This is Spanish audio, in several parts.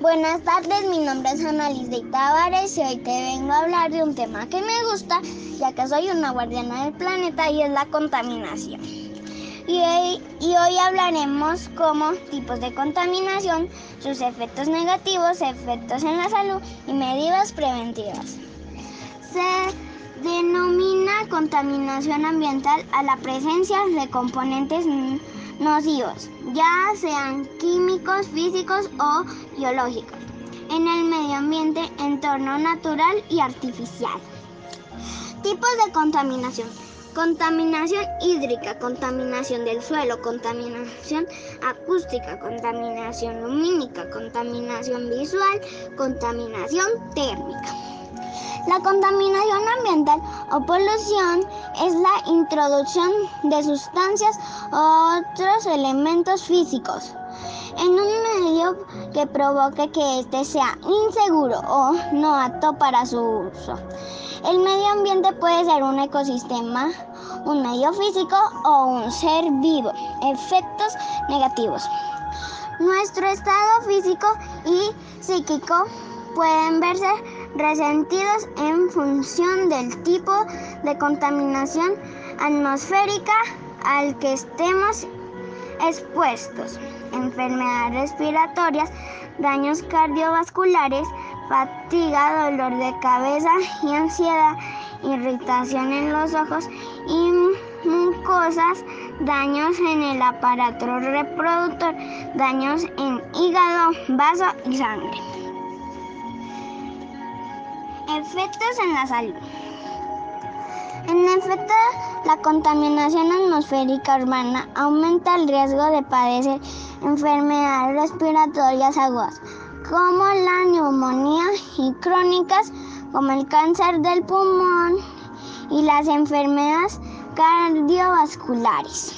Buenas tardes, mi nombre es Annalise de Tavares y hoy te vengo a hablar de un tema que me gusta, ya que soy una guardiana del planeta y es la contaminación. Y hoy, y hoy hablaremos como tipos de contaminación, sus efectos negativos, efectos en la salud y medidas preventivas. Se denomina contaminación ambiental a la presencia de componentes nocivos, ya sean químicos, físicos o biológicos, en el medio ambiente, entorno natural y artificial. Tipos de contaminación. Contaminación hídrica, contaminación del suelo, contaminación acústica, contaminación lumínica, contaminación visual, contaminación térmica. La contaminación ambiental o polución es la introducción de sustancias o otros elementos físicos en un medio que provoque que éste sea inseguro o no apto para su uso. El medio ambiente puede ser un ecosistema, un medio físico o un ser vivo. Efectos negativos. Nuestro estado físico y psíquico pueden verse resentidos en función del tipo de contaminación atmosférica al que estemos expuestos. Enfermedades respiratorias, daños cardiovasculares, fatiga, dolor de cabeza y ansiedad, irritación en los ojos y mucosas, daños en el aparato reproductor, daños en hígado, vaso y sangre. Efectos en la salud. En efecto, la contaminación atmosférica urbana aumenta el riesgo de padecer enfermedades respiratorias agudas, como la neumonía y crónicas, como el cáncer del pulmón y las enfermedades cardiovasculares.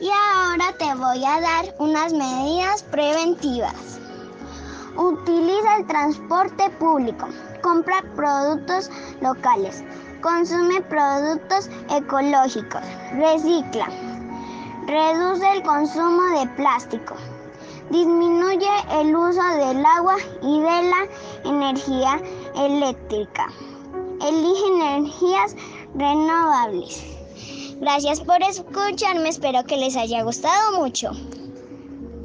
Y ahora te voy a dar unas medidas preventivas. Utiliza el transporte público. Compra productos locales. Consume productos ecológicos. Recicla. Reduce el consumo de plástico. Disminuye el uso del agua y de la energía eléctrica. Elige energías renovables. Gracias por escucharme, espero que les haya gustado mucho.